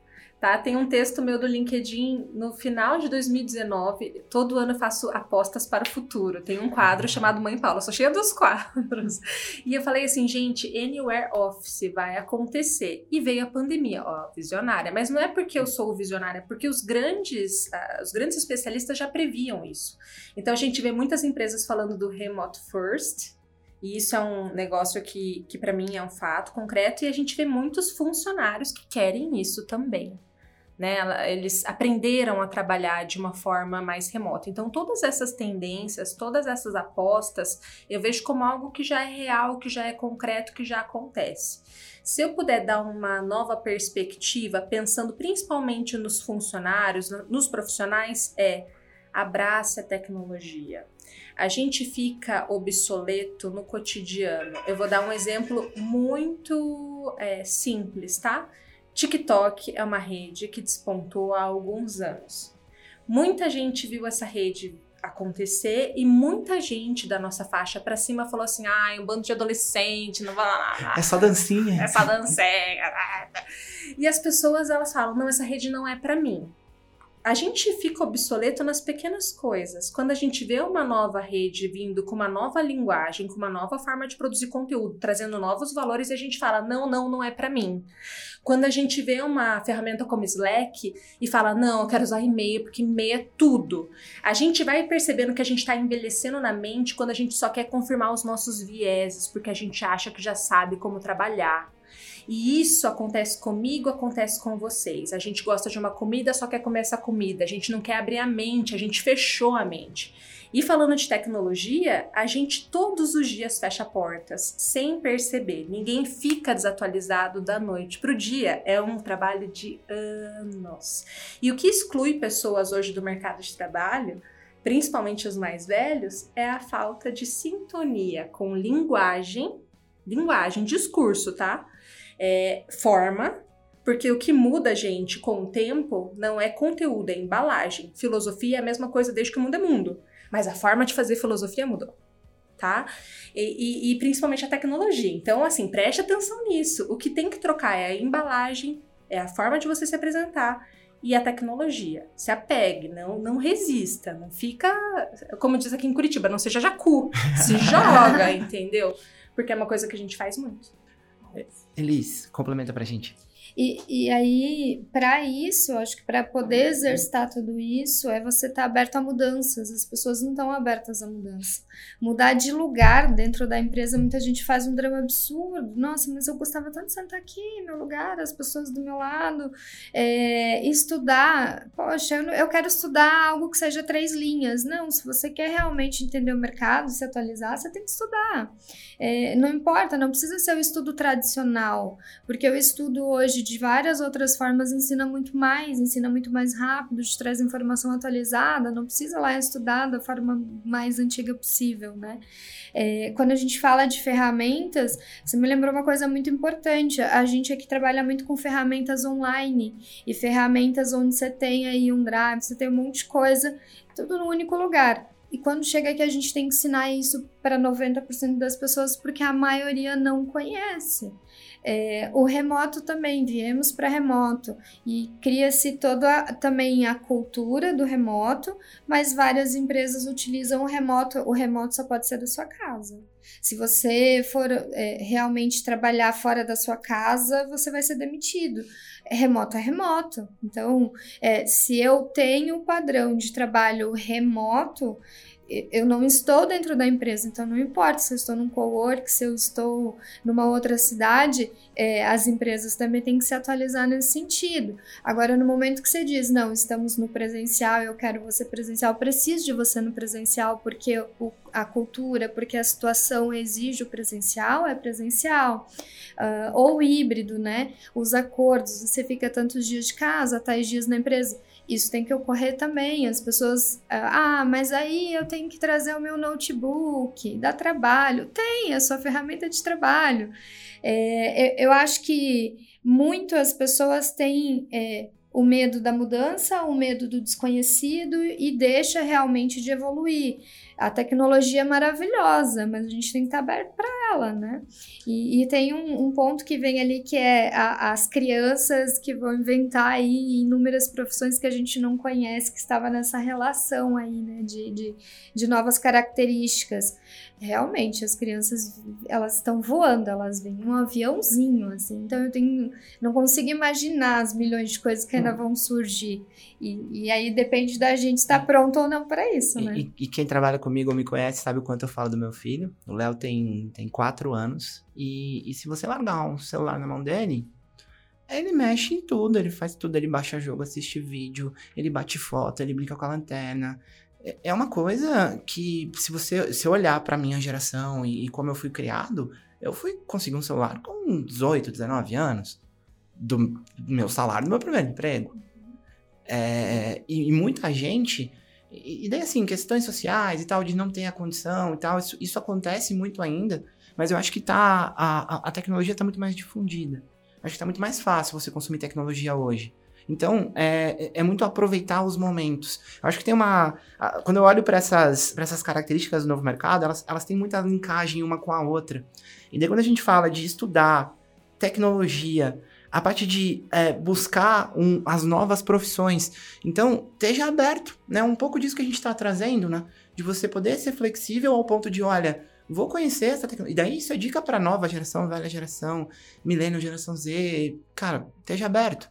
tá? Tem um texto meu do LinkedIn no final de 2019. Todo ano eu faço apostas para o futuro. Tem um quadro chamado Mãe Paula, sou cheia dos quadros. E eu falei assim, gente, Anywhere Office vai acontecer. E veio a pandemia, ó, visionária. Mas não é porque eu sou visionária, é porque os grandes, uh, os grandes especialistas já previam isso. Então a gente vê muitas empresas falando do remote first, e isso é um negócio que, que para mim é um fato concreto, e a gente vê muitos funcionários que querem isso também. Né? Eles aprenderam a trabalhar de uma forma mais remota. Então, todas essas tendências, todas essas apostas, eu vejo como algo que já é real, que já é concreto, que já acontece. Se eu puder dar uma nova perspectiva, pensando principalmente nos funcionários, nos profissionais, é abrace a tecnologia. A gente fica obsoleto no cotidiano. Eu vou dar um exemplo muito é, simples, tá? TikTok é uma rede que despontou há alguns anos. Muita gente viu essa rede acontecer e muita gente da nossa faixa para cima falou assim: "Ai, um bando de adolescente, não vai lá". É só dancinha. É só dancinha. e as pessoas elas falam: "Não, essa rede não é para mim" a gente fica obsoleto nas pequenas coisas. Quando a gente vê uma nova rede vindo com uma nova linguagem, com uma nova forma de produzir conteúdo, trazendo novos valores, a gente fala: não, não, não é para mim. Quando a gente vê uma ferramenta como Slack e fala: não, eu quero usar e-mail, porque e-mail é tudo. A gente vai percebendo que a gente está envelhecendo na mente quando a gente só quer confirmar os nossos vieses, porque a gente acha que já sabe como trabalhar. E isso acontece comigo, acontece com vocês. A gente gosta de uma comida, só quer comer essa comida. A gente não quer abrir a mente, a gente fechou a mente. E falando de tecnologia, a gente todos os dias fecha portas, sem perceber. Ninguém fica desatualizado da noite para o dia. É um trabalho de anos. E o que exclui pessoas hoje do mercado de trabalho principalmente os mais velhos, é a falta de sintonia com linguagem, linguagem, discurso, tá? É, forma, porque o que muda a gente com o tempo não é conteúdo, é embalagem. Filosofia é a mesma coisa desde que o mundo é mundo, mas a forma de fazer filosofia mudou. Tá? E, e, e principalmente a tecnologia. Então, assim, preste atenção nisso. O que tem que trocar é a embalagem, é a forma de você se apresentar e a tecnologia. Se apegue, não, não resista, não fica, como diz aqui em Curitiba, não seja jacu, se joga, entendeu? Porque é uma coisa que a gente faz muito. Elis, complementa pra gente. E, e aí, para isso, acho que para poder exercitar tudo isso, é você estar tá aberto a mudanças. As pessoas não estão abertas a mudança. Mudar de lugar dentro da empresa, muita gente faz um drama absurdo. Nossa, mas eu gostava tanto de sentar aqui, meu lugar, as pessoas do meu lado. É, estudar, poxa, eu, eu quero estudar algo que seja três linhas. Não, se você quer realmente entender o mercado, se atualizar, você tem que estudar. É, não importa, não precisa ser o estudo tradicional, porque eu estudo hoje de várias outras formas ensina muito mais, ensina muito mais rápido, te traz informação atualizada, não precisa lá estudar da forma mais antiga possível, né? É, quando a gente fala de ferramentas, você me lembrou uma coisa muito importante. A gente aqui trabalha muito com ferramentas online e ferramentas onde você tem aí um drive, você tem um monte de coisa, tudo no único lugar. E quando chega aqui, a gente tem que ensinar isso para 90% das pessoas, porque a maioria não conhece. É, o remoto também, viemos para remoto e cria-se toda também a cultura do remoto, mas várias empresas utilizam o remoto. O remoto só pode ser da sua casa. Se você for é, realmente trabalhar fora da sua casa, você vai ser demitido. Remoto é remoto. Então, é, se eu tenho o padrão de trabalho remoto, eu não estou dentro da empresa, então não importa se eu estou num co-work, se eu estou numa outra cidade, é, as empresas também têm que se atualizar nesse sentido. Agora, no momento que você diz, não, estamos no presencial, eu quero você presencial, eu preciso de você no presencial, porque o, a cultura, porque a situação exige o presencial, é presencial. Uh, ou híbrido, né? Os acordos, você fica tantos dias de casa, tais dias na empresa isso tem que ocorrer também. As pessoas, ah, ah, mas aí eu tenho que trazer o meu notebook, dá trabalho. Tem, a sua ferramenta de trabalho. É, eu acho que muito as pessoas têm é, o medo da mudança, o medo do desconhecido e deixa realmente de evoluir. A tecnologia é maravilhosa, mas a gente tem que estar aberto para ela, né? E, e tem um, um, ponto que vem ali que é a, as crianças que vão inventar aí inúmeras profissões que a gente não conhece, que estava nessa relação aí, né, de, de, de novas características. Realmente, as crianças, elas estão voando, elas vêm um aviãozinho, assim, então eu tenho, não consigo imaginar as milhões de coisas que ainda hum. vão surgir. E, e aí depende da gente estar pronto ou não para isso, né? E, e, quem trabalha comigo ou me conhece sabe o quanto eu falo do meu filho. O Léo tem, tem quatro anos. E, e se você largar um celular na mão dele, ele mexe em tudo, ele faz tudo, ele baixa jogo, assiste vídeo, ele bate foto, ele brinca com a lanterna. É, é uma coisa que, se você se olhar para minha geração e, e, como eu fui criado, eu fui conseguir um celular com 18, 19 anos, do meu salário do meu primeiro emprego. É, e, e, muita gente. E, daí, assim, questões sociais e tal, de não ter a condição e tal, isso, isso acontece muito ainda, mas eu acho que tá. A, a tecnologia está muito mais difundida. Acho que está muito mais fácil você consumir tecnologia hoje. Então, é, é muito aproveitar os momentos. Eu acho que tem uma. Quando eu olho para essas, essas características do novo mercado, elas, elas têm muita linkagem uma com a outra. E daí, quando a gente fala de estudar tecnologia, a parte de é, buscar um, as novas profissões. Então, esteja aberto, né? Um pouco disso que a gente está trazendo, né? De você poder ser flexível ao ponto de, olha, vou conhecer essa tecnologia. E daí isso é dica para nova geração, velha geração, milênio, geração Z. Cara, esteja aberto.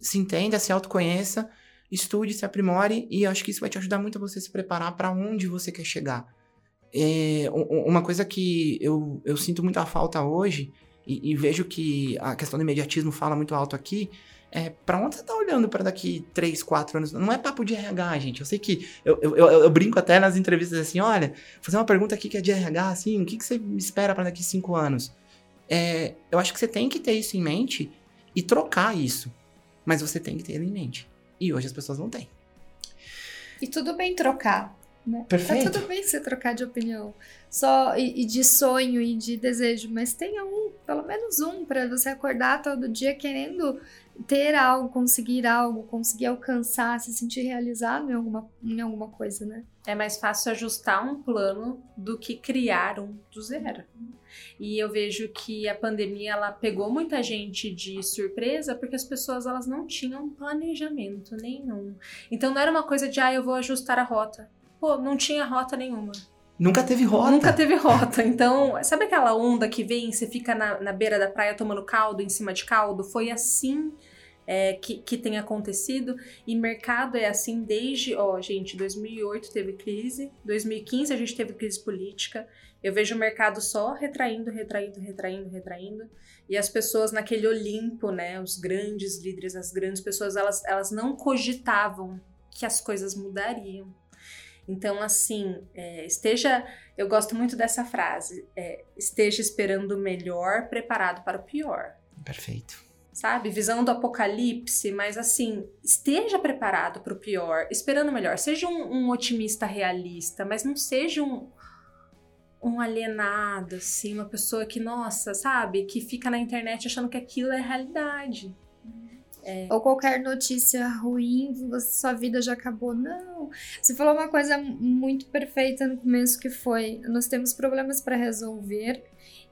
Se entenda, se autoconheça, estude, se aprimore e acho que isso vai te ajudar muito a você se preparar para onde você quer chegar. É, uma coisa que eu, eu sinto muita falta hoje e, e, vejo que a questão do imediatismo fala muito alto aqui. É, para onde você tá olhando para daqui 3, 4 anos? Não é papo de RH, gente. Eu sei que eu, eu, eu, eu brinco até nas entrevistas assim: olha, vou fazer uma pergunta aqui que é de RH, assim, o que, que você espera para daqui 5 anos? É, eu acho que você tem que ter isso em mente e trocar isso. Mas você tem que ter ele em mente. E hoje as pessoas não têm. E tudo bem trocar. Né? Tá Perfeito. Tá tudo bem você trocar de opinião. Só e, e, de sonho e de desejo, mas tenha um, pelo menos um, para você acordar todo dia querendo ter algo, conseguir algo, conseguir alcançar, se sentir realizado em alguma, em alguma coisa, né? É mais fácil ajustar um plano do que criar um do zero. E eu vejo que a pandemia ela pegou muita gente de surpresa porque as pessoas elas não tinham planejamento nenhum. Então não era uma coisa de ah, eu vou ajustar a rota pô, não tinha rota nenhuma. Nunca teve rota. Nunca teve rota. Então, sabe aquela onda que vem, você fica na, na beira da praia tomando caldo, em cima de caldo? Foi assim é, que, que tem acontecido. E mercado é assim desde, ó, gente, 2008 teve crise, 2015 a gente teve crise política. Eu vejo o mercado só retraindo, retraindo, retraindo, retraindo. E as pessoas naquele Olimpo, né, os grandes líderes, as grandes pessoas, elas, elas não cogitavam que as coisas mudariam. Então, assim, é, esteja. Eu gosto muito dessa frase: é, esteja esperando o melhor, preparado para o pior. Perfeito. Sabe? Visão do apocalipse, mas assim, esteja preparado para o pior, esperando o melhor. Seja um, um, otimista realista, mas não seja um, um alienado, assim, uma pessoa que, nossa, sabe, que fica na internet achando que aquilo é realidade. É. Ou qualquer notícia ruim, sua vida já acabou. Não. Você falou uma coisa muito perfeita no começo que foi: nós temos problemas para resolver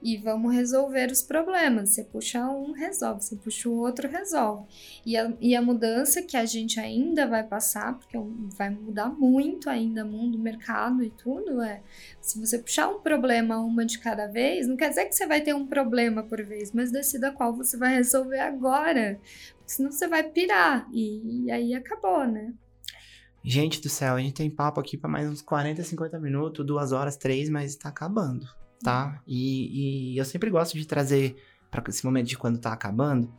e vamos resolver os problemas. Você puxa um, resolve. Você puxa o outro, resolve. E a, e a mudança que a gente ainda vai passar, porque vai mudar muito ainda o mundo, o mercado e tudo, é se você puxar um problema uma de cada vez, não quer dizer que você vai ter um problema por vez, mas decida qual você vai resolver agora. Senão você vai pirar. E, e aí acabou, né? Gente do céu, a gente tem papo aqui para mais uns 40, 50 minutos, duas horas, três, mas tá acabando tá? E, e eu sempre gosto de trazer para esse momento de quando tá acabando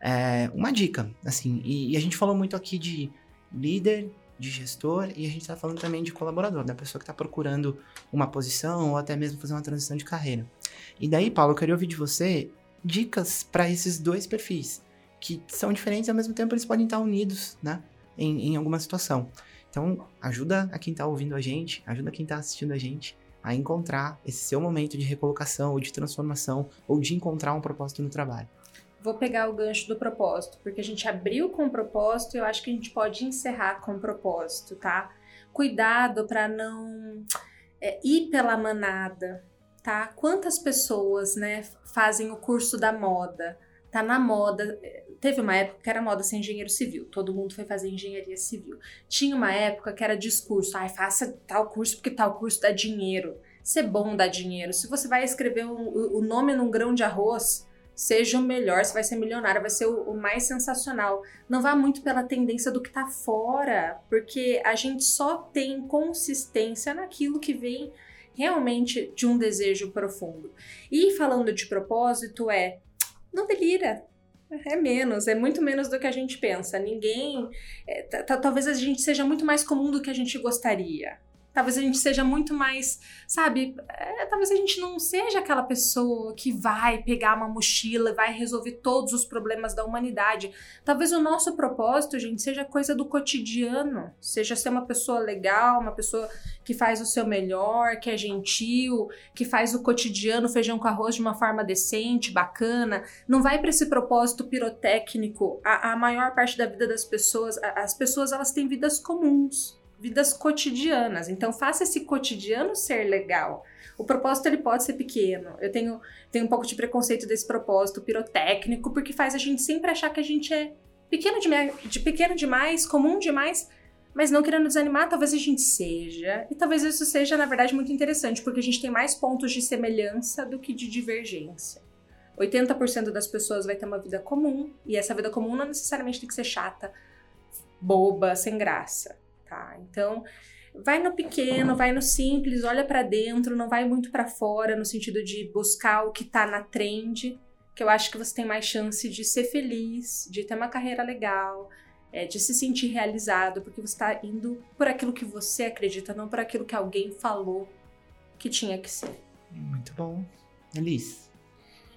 é, uma dica, assim. E, e, a gente falou muito aqui de líder, de gestor e a gente tá falando também de colaborador, da pessoa que tá procurando uma posição ou até mesmo fazer uma transição de carreira. E daí, Paulo, eu queria ouvir de você dicas para esses dois perfis que são diferentes e ao mesmo tempo eles podem estar unidos, né? Em, em alguma situação. Então, ajuda a quem tá ouvindo a gente, ajuda quem tá assistindo a gente a encontrar esse seu momento de recolocação ou de transformação ou de encontrar um propósito no trabalho. Vou pegar o gancho do propósito, porque a gente abriu com o propósito e eu acho que a gente pode encerrar com o propósito, tá? Cuidado para não é, ir pela manada, tá? Quantas pessoas, né, fazem o curso da moda? Tá na moda. Teve uma época que era moda ser engenheiro civil, todo mundo foi fazer engenharia civil. Tinha uma época que era discurso, ai, faça tal curso porque tal curso dá dinheiro. Ser bom dá dinheiro. Se você vai escrever um, o nome num grão de arroz, seja o melhor, você vai ser milionário, vai ser o, o, mais sensacional. Não vá muito pela tendência do que tá fora, porque a gente só tem consistência naquilo que vem realmente de um desejo profundo. E falando de propósito, é não delira. É menos, é muito menos do que a gente pensa. Ninguém. É, talvez a gente seja muito mais comum do que a gente gostaria. Talvez a gente seja muito mais, sabe? É, talvez a gente não seja aquela pessoa que vai pegar uma mochila e vai resolver todos os problemas da humanidade. Talvez o nosso propósito, gente, seja coisa do cotidiano. Seja ser uma pessoa legal, uma pessoa que faz o seu melhor, que é gentil, que faz o cotidiano feijão com arroz de uma forma decente, bacana. Não vai para esse propósito pirotécnico. A, a maior parte da vida das pessoas, as pessoas elas têm vidas comuns vidas cotidianas. Então faça esse cotidiano ser legal. O propósito ele pode ser pequeno. Eu tenho, tenho um pouco de preconceito desse propósito pirotécnico, porque faz a gente sempre achar que a gente é pequeno, de, de pequeno demais, comum demais, mas não querendo desanimar, talvez a gente seja. E talvez isso seja, na verdade, muito interessante, porque a gente tem mais pontos de semelhança do que de divergência. 80% das pessoas vai ter uma vida comum, e essa vida comum não necessariamente tem que ser chata, boba, sem graça tá? Então, vai no pequeno, vai no simples, olha para dentro, não vai muito para fora no sentido de buscar o que tá na trend, que eu acho que você tem mais chance de ser feliz, de ter uma carreira legal, é, de se sentir realizado, porque você está indo por aquilo que você acredita, não por aquilo que alguém falou que tinha que ser. Muito bom. Elis.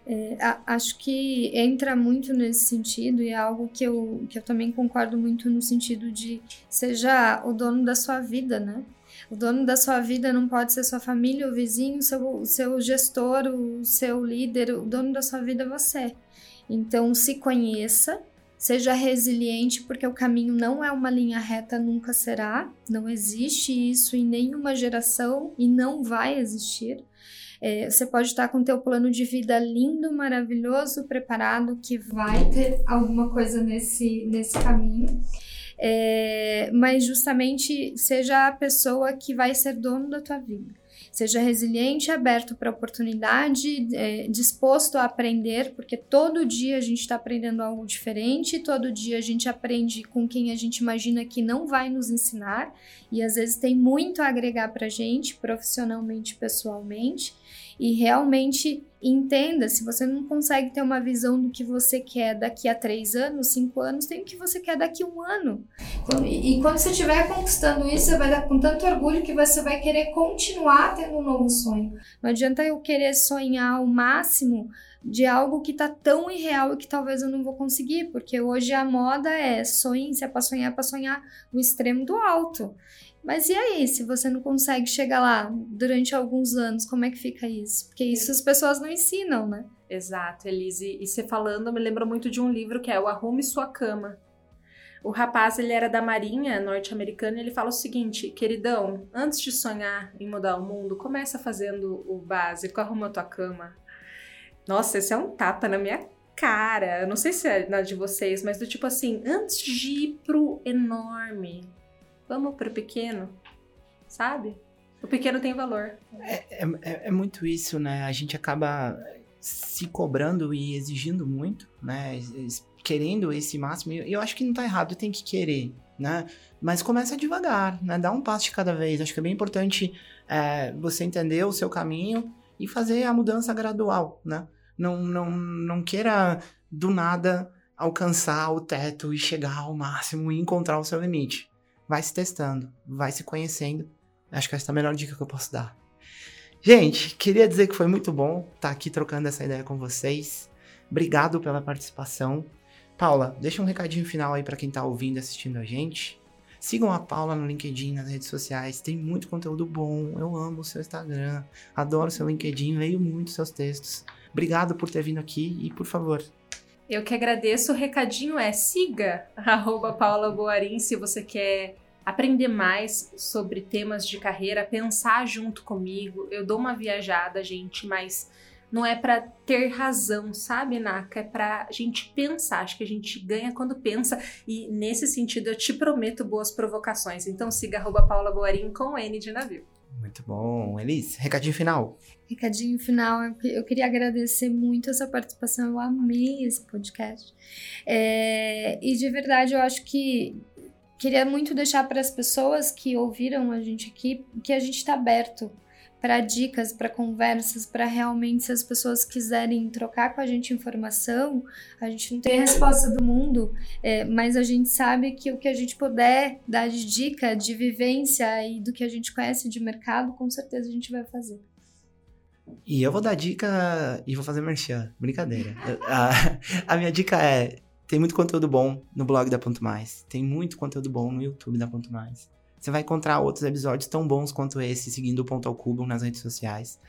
É, acho que entra muito nesse sentido e é algo que eu, que eu também concordo muito no sentido de seja o dono da sua vida, né? O dono da sua vida não pode ser sua família, o vizinho, o seu, o seu gestor, o seu líder, o dono da sua vida é você. Então se conheça, seja resiliente, porque o caminho não é uma linha reta, nunca será. Não existe isso em nenhuma geração e não vai existir. É, você pode estar com o teu plano de vida lindo, maravilhoso, preparado, que vai ter alguma coisa nesse, nesse caminho. É, mas justamente seja a pessoa que vai ser dono da tua vida. Seja resiliente, aberto para oportunidade, é, disposto a aprender, porque todo dia a gente está aprendendo algo diferente, todo dia a gente aprende com quem a gente imagina que não vai nos ensinar, e às vezes tem muito a agregar para a gente, profissionalmente, pessoalmente e realmente entenda. Se você não consegue ter uma visão do que você quer daqui a três anos, cinco anos, tem o que você quer daqui a um ano. E quando você estiver conquistando isso, você vai dar com tanto orgulho que você vai querer continuar tendo um novo sonho. Não adianta eu querer sonhar o máximo de algo que tá tão irreal e que talvez eu não vou conseguir, porque hoje a moda é sonhe, se é para sonhar, é para sonhar o extremo do alto. Mas e aí, se você não consegue chegar lá durante alguns anos, como é que fica isso? Porque isso as pessoas não ensinam, né? Exato, Elise. E você falando, me lembra muito de um livro que é O Arrume Sua Cama. O rapaz, ele era da marinha norte-americana ele fala o seguinte, queridão, antes de sonhar em mudar o mundo, começa fazendo o básico, arruma a tua cama. Nossa, esse é um tapa na minha cara. Eu não sei se é na de vocês, mas do tipo assim, antes de ir pro enorme, Vamos pro pequeno, sabe? O pequeno tem valor. É, é, é, muito isso, né? A gente acaba se cobrando e exigindo muito, né? Querendo esse máximo. E eu acho que não tá errado, tem que querer, né? Mas começa devagar, né? Dá um passo de cada vez. Acho que é bem importante é, você entender o seu caminho e fazer a mudança gradual, né? Não, não, não queira do nada alcançar o teto e chegar ao máximo e encontrar o seu limite vai se testando, vai se conhecendo. Acho que essa é a melhor dica que eu posso dar. Gente, queria dizer que foi muito bom estar aqui trocando essa ideia com vocês. Obrigado pela participação. Paula, deixa um recadinho final aí para quem está ouvindo e assistindo a gente. Sigam a Paula no LinkedIn, nas redes sociais, tem muito conteúdo bom. Eu amo o seu Instagram, adoro o seu LinkedIn, leio muito seus textos. Obrigado por ter vindo aqui e, por favor, eu que agradeço. O recadinho é siga arroba Paula Boarim se você quer aprender mais sobre temas de carreira, pensar junto comigo. Eu dou uma viajada, gente, mas não é para ter razão, sabe, Naka? É pra gente pensar. Acho que a gente ganha quando pensa. E nesse sentido, eu te prometo boas provocações. Então siga arroba Paula Boarim com N de navio. Muito bom. Elis, recadinho final. Recadinho final, eu queria agradecer muito essa participação, eu amei esse podcast. É, e de verdade, eu acho que queria muito deixar para as pessoas que ouviram a gente aqui que a gente está aberto para dicas, para conversas, para realmente, se as pessoas quiserem trocar com a gente informação, a gente não tem a resposta do mundo, é, mas a gente sabe que o que a gente puder dar de dica, de vivência e do que a gente conhece de mercado, com certeza a gente vai fazer. E eu vou dar dica e vou fazer merchan. Brincadeira. a, a minha dica é: tem muito conteúdo bom no blog da Ponto Mais. Tem muito conteúdo bom no YouTube da Ponto Mais. Você vai encontrar outros episódios tão bons quanto esse, seguindo o Ponto ao Cubo nas redes sociais.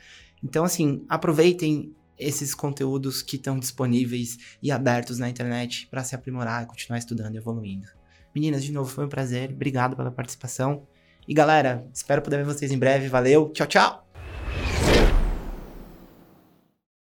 Então, assim, aproveitem esses conteúdos que estão disponíveis e abertos na internet para se aprimorar continuar estudando e evoluindo. Meninas, de novo, foi um prazer. Obrigado pela participação. E galera, espero poder ver vocês em breve. Valeu, tchau, tchau!